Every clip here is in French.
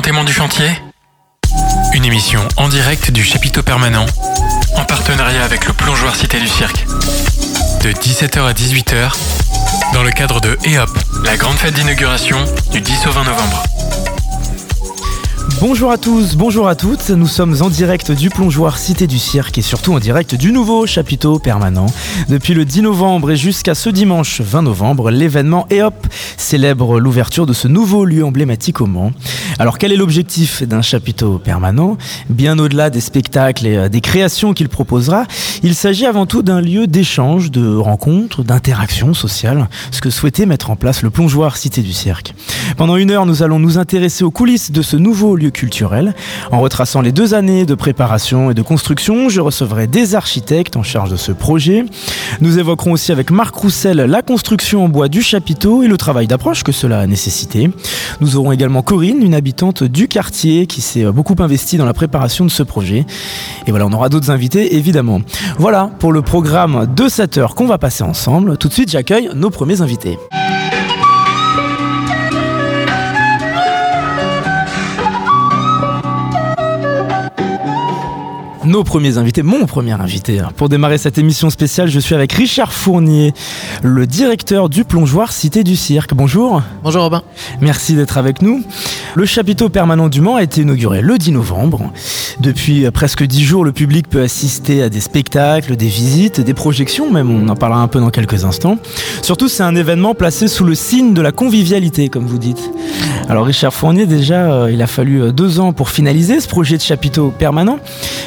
grand du chantier Une émission en direct du chapiteau permanent, en partenariat avec le plongeoir Cité du Cirque. De 17h à 18h, dans le cadre de EOP, la grande fête d'inauguration du 10 au 20 novembre. Bonjour à tous, bonjour à toutes, nous sommes en direct du plongeoir Cité du Cirque et surtout en direct du nouveau chapiteau permanent. Depuis le 10 novembre et jusqu'à ce dimanche 20 novembre, l'événement EOP célèbre l'ouverture de ce nouveau lieu emblématique au Mans. Alors quel est l'objectif d'un chapiteau permanent? Bien au-delà des spectacles et euh, des créations qu'il proposera, il s'agit avant tout d'un lieu d'échange, de rencontres, d'interaction sociale, ce que souhaitait mettre en place le plongeoir Cité du Cirque. Pendant une heure, nous allons nous intéresser aux coulisses de ce nouveau lieu culturel. En retraçant les deux années de préparation et de construction, je recevrai des architectes en charge de ce projet. Nous évoquerons aussi avec Marc Roussel la construction en bois du chapiteau et le travail d'approche que cela a nécessité. Nous aurons également Corinne, une habitante du quartier qui s'est beaucoup investie dans la préparation de ce projet. Et voilà, on aura d'autres invités évidemment. Voilà pour le programme de cette heure qu'on va passer ensemble. Tout de suite, j'accueille nos premiers invités. Nos premiers invités, mon premier invité. Pour démarrer cette émission spéciale, je suis avec Richard Fournier, le directeur du plongeoir Cité du Cirque. Bonjour. Bonjour Robin. Merci d'être avec nous. Le chapiteau permanent du Mans a été inauguré le 10 novembre. Depuis presque 10 jours, le public peut assister à des spectacles, des visites, des projections, même on en parlera un peu dans quelques instants. Surtout, c'est un événement placé sous le signe de la convivialité, comme vous dites. Alors Richard Fournier, déjà, euh, il a fallu euh, deux ans pour finaliser ce projet de chapiteau permanent.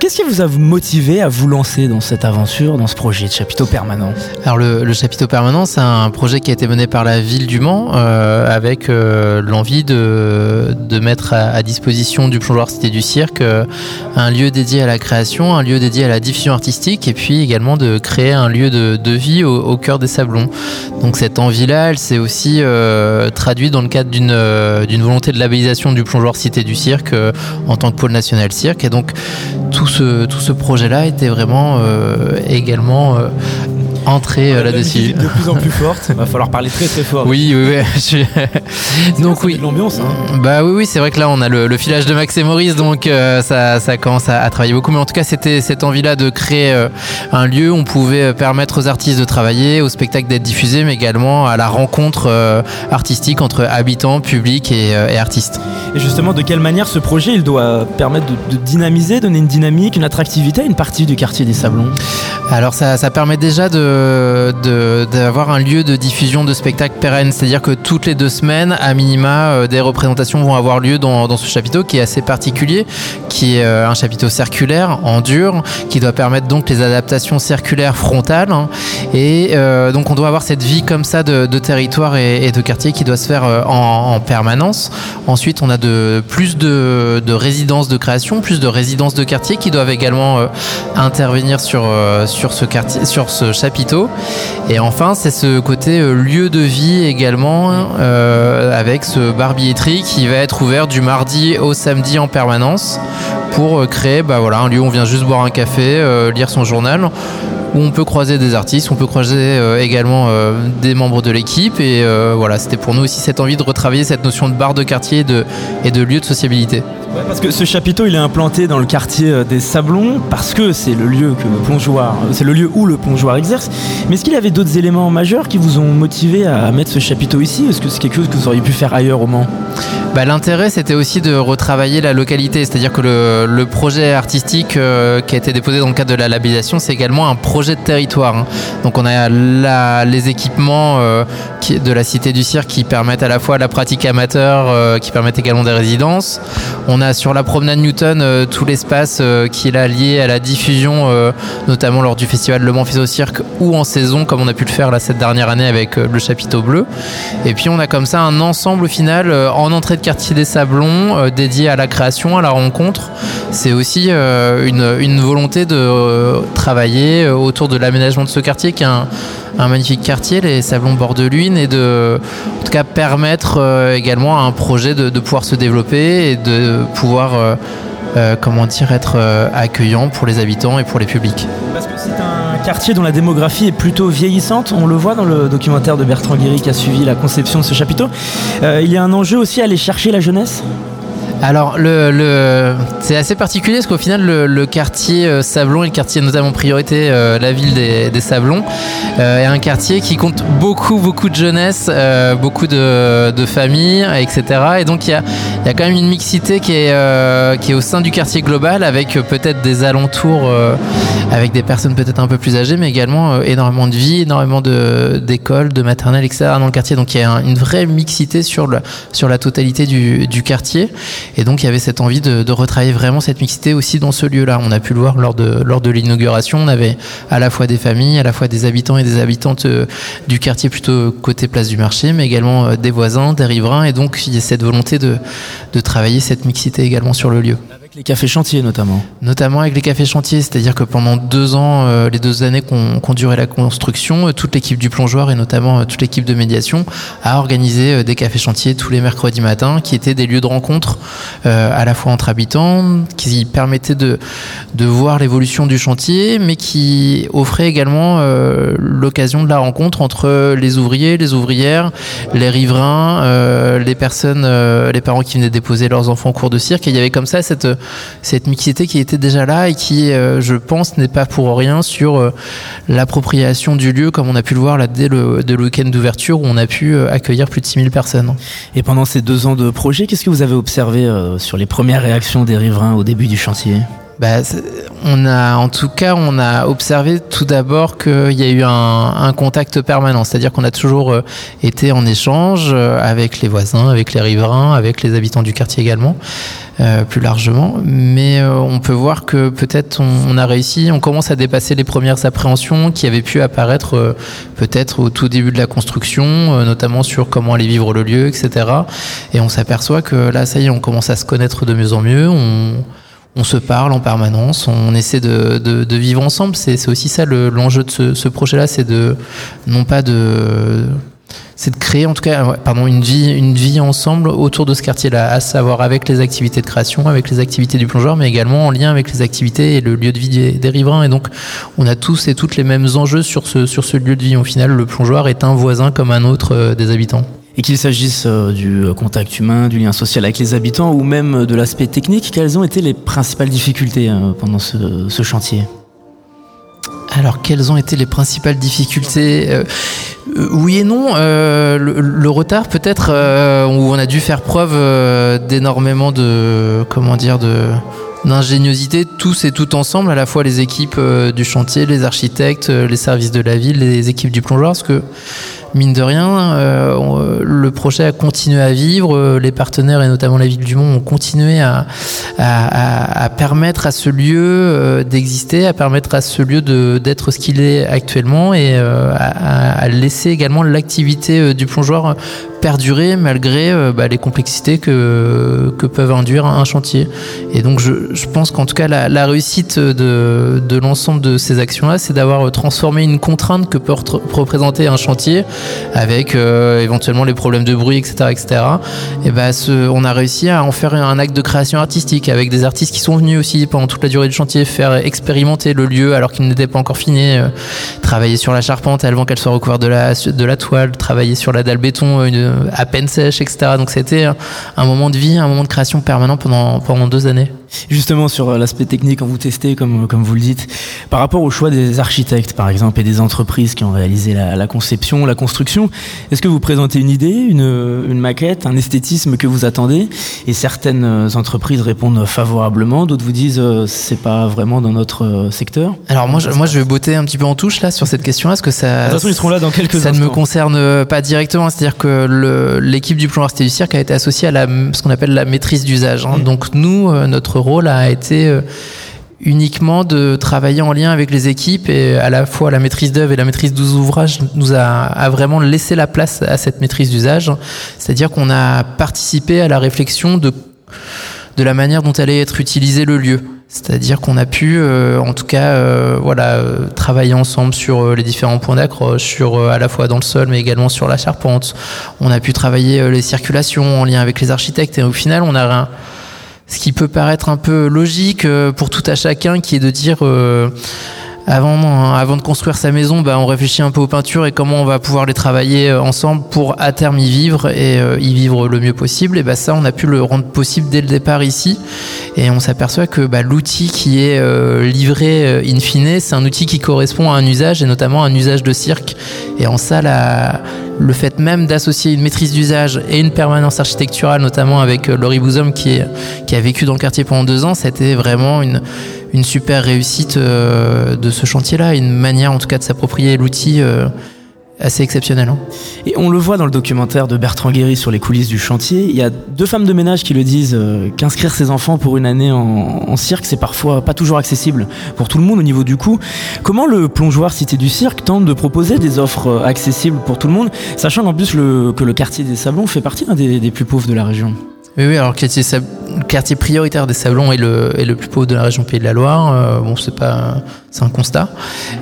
Qu'est-ce qui vous a motivé à vous lancer dans cette aventure, dans ce projet de chapiteau permanent? Alors le, chapiteau permanent, c'est un projet qui a été mené par la ville du Mans euh, avec l'envie de, de mettre à, disposition du plongeoir Cité du Cirque un lieu dédié à la création, un lieu dédié à la diffusion artistique et puis également de créer un lieu de, vie au, cœur des Sablons. Donc cette envie-là, elle s'est aussi traduite dans le cadre d'une euh, d'une volonté de labellisation du plongeoir Cité du Cirque euh, en tant que pôle national cirque. Et donc tout ce, tout ce projet-là était vraiment euh, également entrer là-dessus. De plus en plus forte. Il va falloir parler très très fort. Oui, oui, oui. donc oui. L'ambiance. Hein. Bah oui, oui, c'est vrai que là on a le, filage de Max et Maurice, donc ça, ça, commence à, travailler beaucoup. Mais en tout cas, c'était cette envie-là de créer un lieu où on pouvait permettre aux artistes de travailler, au spectacle d'être diffusés, mais également à la rencontre artistique entre habitants, public euh, et, artistes. Et justement, de quelle manière ce projet il doit permettre de, dynamiser, donner une dynamique, une attractivité à une partie du quartier des Sablons? Alors ça, permet déjà d'avoir un lieu de diffusion de spectacles pérennes, c'est-à-dire que toutes les deux semaines, à minima, euh, des représentations vont avoir lieu dans, ce chapiteau qui est assez particulier, qui est euh, un chapiteau circulaire en dur, qui doit permettre donc les adaptations circulaires frontales. Hein. et donc on doit avoir cette vie comme ça de, territoire et, de quartier qui doit se faire en, permanence. Ensuite, on a de, plus de, résidences de création, plus de résidences de quartier qui doivent également euh, intervenir sur, euh, sur, ce quartier, sur ce chapiteau. Et enfin, c'est ce côté euh, lieu de vie également, avec ce bar qui va être ouvert du mardi au samedi en permanence pour créer bah voilà, un lieu où on vient juste boire un café, lire son journal où on peut croiser des artistes, on peut croiser euh, également euh, des membres de l'équipe. Et euh, voilà, c'était pour nous aussi cette envie de retravailler cette notion de bar de quartier et de lieu de sociabilité parce que ce chapiteau, il est implanté dans le quartier des Sablons parce que c'est le lieu que le plongeoir, c'est le lieu où le plongeoir exerce. Mais est-ce qu'il y avait d'autres éléments majeurs qui vous ont motivé à mettre ce chapiteau ici? Est-ce que c'est quelque chose que vous auriez pu faire ailleurs au Mans? Bah, L'intérêt, c'était aussi de retravailler la localité. C'est-à-dire que le, projet artistique euh, qui a été déposé dans le cadre de la labellisation, c'est également un projet de territoire. Hein. Donc on a les équipements de la Cité du Cirque qui permettent à la fois la pratique amateur, qui permettent également des résidences. On a sur la promenade Newton euh, tout l'espace euh, qui est là lié à la diffusion, euh, notamment lors du festival Le Mans au Cirque ou en saison, comme on a pu le faire cette dernière année avec le chapiteau bleu. Et puis on a comme ça un ensemble final en entrée quartier des Sablons dédié à la création, à la rencontre. C'est aussi une, volonté de travailler autour de l'aménagement de ce quartier qui est un, magnifique quartier, les Sablons bord de Lune, et de, en tout cas, permettre également à un projet de, pouvoir se développer et de pouvoir, euh, euh, comment être euh, accueillant pour les habitants et pour les publics. Quartier dont la démographie est plutôt vieillissante, on le voit dans le documentaire de Bertrand Guéry qui a suivi la conception de ce chapiteau. il y a un enjeu aussi à aller chercher la jeunesse? Alors, le, le c'est assez particulier parce qu'au final, le, le, quartier euh, Sablon et le quartier notamment priorité, euh, la ville des, des Sablons, euh, est un quartier qui compte beaucoup, beaucoup de jeunesse, euh, beaucoup de, de, familles, etc. Et donc, il y a, y a, quand même une mixité qui est, euh, qui est au sein du quartier global avec peut-être des alentours, avec des personnes peut-être un peu plus âgées, mais également énormément de vie, énormément d'écoles, de, de maternelles, etc. dans le quartier. Donc, il y a une vraie mixité sur, le, sur la totalité du, du quartier. Et donc il y avait cette envie de, de, retravailler vraiment cette mixité aussi dans ce lieu-là. On a pu le voir lors de, lors de l'inauguration. On avait à la fois des familles, à la fois des habitants et des habitantes euh, du quartier plutôt côté place du marché, mais également euh, des voisins, des riverains. Et donc il y a cette volonté de, de travailler cette mixité également sur le lieu. Les cafés chantiers notamment. Notamment avec les cafés chantiers, c'est-à-dire que pendant deux ans, euh, les deux années qu'on qu duré la construction, euh, toute l'équipe du plongeoir et notamment euh, toute l'équipe de médiation a organisé euh, des cafés chantiers tous les mercredis matins, qui étaient des lieux de rencontre à la fois entre habitants, qui permettaient de, de voir l'évolution du chantier, mais qui offraient également l'occasion de la rencontre entre les ouvriers, les ouvrières, les riverains, les personnes, les parents qui venaient déposer leurs enfants en cours de cirque. Et il y avait comme ça cette cette mixité qui était déjà là et qui, euh, je pense, n'est pas pour rien sur euh, l'appropriation du lieu, comme on a pu le voir là dès le, le week-end d'ouverture où on a pu euh, accueillir plus de 6000 personnes. Et pendant ces deux ans de projet, qu'est-ce que vous avez observé sur les premières réactions des riverains au début du chantier? Bah, on a, en tout cas, on a observé tout d'abord qu'il y a eu un, un contact permanent, c'est-à-dire qu'on a toujours euh, été en échange euh, avec les voisins, avec les riverains, avec les habitants du quartier également, euh, plus largement. Mais euh, on peut voir que peut-être on, on, a réussi, on commence à dépasser les premières appréhensions qui avaient pu apparaître euh, peut-être au tout début de la construction, euh, notamment sur comment aller vivre le lieu, etc. Et on s'aperçoit que là, ça y est, on commence à se connaître de mieux en mieux. On, on se parle en permanence, on essaie de, vivre ensemble. C'est aussi ça l'enjeu le, de ce, projet-là, c'est de non pas de c'est de créer en tout cas pardon une vie une vie ensemble autour de ce quartier-là, à savoir avec les activités de création, avec les activités du plongeur, mais également en lien avec les activités et le lieu de vie des, riverains. Et donc on a tous et toutes les mêmes enjeux sur ce sur ce lieu de vie. Au final, le plongeoir est un voisin comme un autre euh, des habitants. Et qu'il s'agisse euh, du contact humain, du lien social avec les habitants ou même de l'aspect technique, quelles ont été les principales difficultés euh, pendant ce, chantier? Alors, quelles ont été les principales difficultés euh, euh, Oui et non. Euh, le, retard, peut-être, euh, où on a dû faire preuve euh, d'énormément de, comment dire, de d'ingéniosité tous et tout ensemble, à la fois les équipes euh, du chantier, les architectes, euh, les services de la ville, les équipes du plongeoir, parce que mine de rien, euh, le projet a continué à vivre, euh, les partenaires et notamment la ville du Mont ont continué à, permettre à ce lieu euh, d'exister, à permettre à ce lieu d'être ce qu'il est actuellement et à, à, laisser également l'activité du plongeoir perdurer malgré euh, bah, les complexités que, peuvent induire un chantier. Et donc je, pense qu'en tout cas la, réussite de, l'ensemble de ces actions-là, c'est d'avoir transformé une contrainte que peut représenter un chantier avec euh, éventuellement les problèmes de bruit, etc. etc. Et bah, on a réussi à en faire un acte de création artistique avec des artistes qui sont venus aussi pendant toute la durée du chantier faire expérimenter le lieu alors qu'il n'était pas encore fini, euh, travailler sur la charpente avant qu'elle soit recouverte de la, toile, travailler sur la dalle béton, à peine sèche, etc. Donc c'était un moment de vie, un moment de création permanent pendant, pendant deux années. Justement, sur l'aspect technique, quand vous testez, comme, comme vous le dites, par rapport au choix des architectes, par exemple, et des entreprises qui ont réalisé la, la conception, la construction, est-ce que vous présentez une idée, une, une, maquette, un esthétisme que vous attendez Et certaines entreprises répondent favorablement, d'autres vous disent euh, c'est pas vraiment dans notre euh, secteur? Alors moi, je, moi, je vais botter un petit peu en touche là sur cette question-là, parce que ça, de toute façon, ils seront là dans quelques ça instants. ne me concerne pas directement. C'est-à-dire que l'équipe du plongeoir du cirque a été associée à la, ce qu'on appelle la maîtrise d'usage. Hein. Mmh. Donc nous, euh, notre rôle a été euh, uniquement de travailler en lien avec les équipes et à la fois la maîtrise d'œuvre et la maîtrise des ouvrages nous a, vraiment laissé la place à cette maîtrise d'usage. C'est-à-dire qu'on a participé à la réflexion de, de la manière dont allait être utilisé le lieu. C'est-à-dire qu'on a pu, euh, en tout cas, euh, voilà, travailler ensemble sur les différents points d'accroche, sur à la fois dans le sol, mais également sur la charpente. On a pu travailler les circulations en lien avec les architectes, et au final, on a ce qui peut paraître un peu logique pour tout à chacun, qui est de dire avant, avant de construire sa maison, bah, on réfléchit un peu aux peintures et comment on va pouvoir les travailler ensemble pour à terme y vivre et y vivre le mieux possible. Et bah, ça, on a pu le rendre possible dès le départ ici. Et on s'aperçoit que bah, l'outil qui est livré in fine, c'est un outil qui correspond à un usage et notamment un usage de cirque. Et en ça, la, le fait même d'associer une maîtrise d'usage et une permanence architecturale, notamment avec euh, Laurie Bouzom qui, a vécu dans le quartier pendant deux ans, c'était vraiment une, une super réussite euh, de ce chantier-là, une manière en tout cas de s'approprier l'outil euh, assez exceptionnel. Hein. Et on le voit dans le documentaire de Bertrand Guéry sur les coulisses du chantier. Il y a deux femmes de ménage qui le disent euh, qu'inscrire ses enfants pour une année en, cirque, c'est parfois pas toujours accessible pour tout le monde au niveau du coût. Comment le plongeoir Cité du Cirque tente de proposer des offres euh, accessibles pour tout le monde, sachant qu'en plus le, que le quartier des Sablons fait partie d'un des, des plus pauvres de la région? Oui, oui, alors quartier, le quartier prioritaire des Sablons est le, est le plus pauvre de la région Pays de la Loire. Euh, bon, c'est pas, c'est un constat.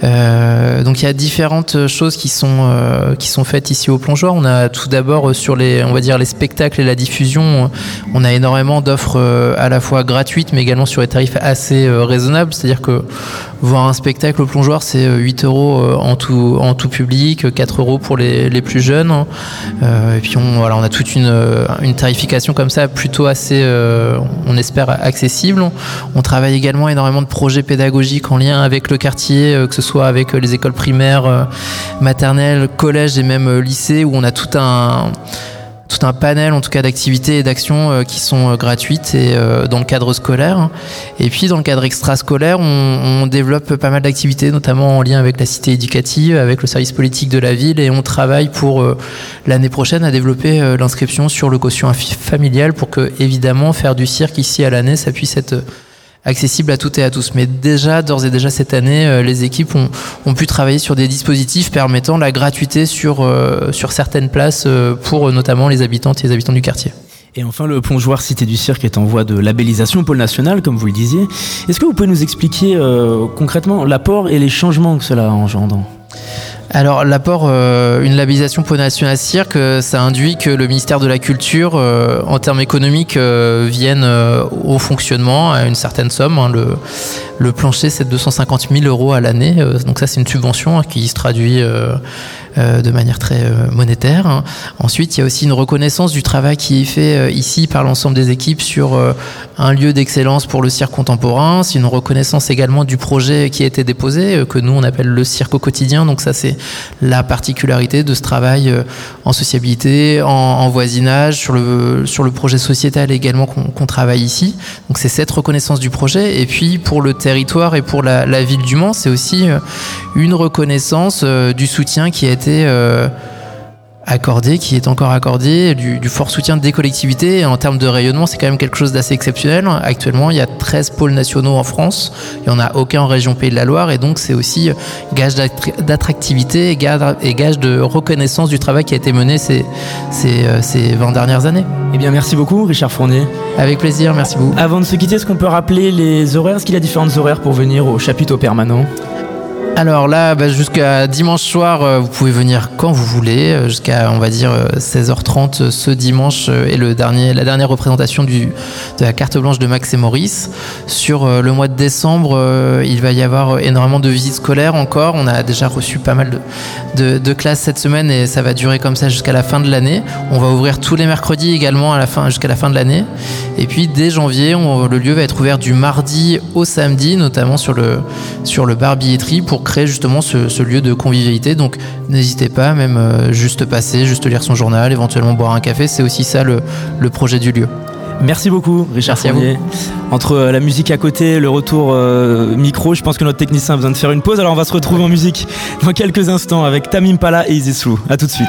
Euh, donc il y a différentes choses qui sont euh, qui sont faites ici au plongeoir. On a tout d'abord sur les, on va dire les spectacles et la diffusion, on a énormément d'offres à la fois gratuites, mais également sur des tarifs assez raisonnables. C'est-à-dire que voir un spectacle au plongeoir, c'est 8 euros en tout en tout public, 4 euros pour les, les plus jeunes. et puis on voilà, on a toute une une tarification comme ça plutôt assez, on espère, accessible. On travaille également énormément de projets pédagogiques en lien avec le quartier, euh, que ce soit avec euh, les écoles primaires, maternelles, collèges et même lycées, où on a tout un tout un panel en tout cas d'activités et d'actions euh, qui sont euh, gratuites et euh, dans le cadre scolaire. Et puis dans le cadre extrascolaire, on, on développe pas mal d'activités, notamment en lien avec la cité éducative, avec le service politique de la ville, et on travaille pour l'année prochaine à développer l'inscription sur le quotient familial pour que évidemment faire du cirque ici à l'année, ça puisse être accessible à toutes et à tous. Mais déjà, d'ores et déjà cette année, euh, les équipes ont, pu travailler sur des dispositifs permettant la gratuité sur, euh, sur certaines places euh, pour notamment les habitantes et les habitants du quartier. Et enfin, le plongeoir Cité du Cirque est en voie de labellisation pôle national, comme vous le disiez. Est-ce que vous pouvez nous expliquer concrètement l'apport et les changements que cela engendre? Alors l'apport, euh, une labellisation Pau National Cirque, euh, ça induit que le ministère de la Culture, euh, en termes économiques, vienne au fonctionnement à une certaine somme. Hein. le, plancher, c'est 250 000 euros à l'année. donc ça, c'est une subvention hein, qui se traduit euh, de manière très euh, monétaire. Hein. Ensuite, il y a aussi une reconnaissance du travail qui est fait euh, ici par l'ensemble des équipes sur un lieu d'excellence pour le cirque contemporain. C'est une reconnaissance également du projet qui a été déposé, que nous on appelle le cirque au quotidien. Donc ça, c'est la particularité de ce travail en sociabilité, en, voisinage, sur le, sur le projet sociétal également qu'on travaille ici. Donc c'est cette reconnaissance du projet. Et puis pour le territoire et pour la ville du Mans, c'est aussi une reconnaissance du soutien qui a été euh, accordé, qui est encore accordé, du, fort soutien des collectivités. Et en termes de rayonnement, c'est quand même quelque chose d'assez exceptionnel. Actuellement, il y a 13 pôles nationaux en France. Il n'y en a aucun en région Pays de la Loire. Et donc, c'est aussi gage d'attractivité et gage de reconnaissance du travail qui a été mené ces, ces, euh, ces 20 dernières années. Eh bien, merci beaucoup, Richard Fournier. Avec plaisir, merci beaucoup. Avant de se quitter, est-ce qu'on peut rappeler les horaires? Est-ce qu'il y a différentes horaires pour venir au chapiteau permanent? Alors là, bah, jusqu'à dimanche soir, euh, vous pouvez venir quand vous voulez, euh, jusqu'à on va dire 16h30 euh, ce dimanche est le dernier, la dernière représentation de la carte blanche de Max et Maurice. Sur le mois de décembre, il va y avoir énormément de visites scolaires encore. On a déjà reçu pas mal de, classes cette semaine et ça va durer comme ça jusqu'à la fin de l'année. On va ouvrir tous les mercredis également jusqu'à la fin de l'année. Et puis dès janvier, le lieu va être ouvert du mardi au samedi, notamment sur le, sur le pour créer justement ce, lieu de convivialité. Donc n'hésitez pas, même euh, juste passer, juste lire son journal, éventuellement boire un café, c'est aussi ça le, projet du lieu. Merci beaucoup, Richard Fournier. Entre euh, la musique à côté, le retour euh, micro, je pense que notre technicien a besoin de faire une pause. Alors on va se retrouver en musique dans quelques instants avec Tamim Pala et Izislou. A tout de suite.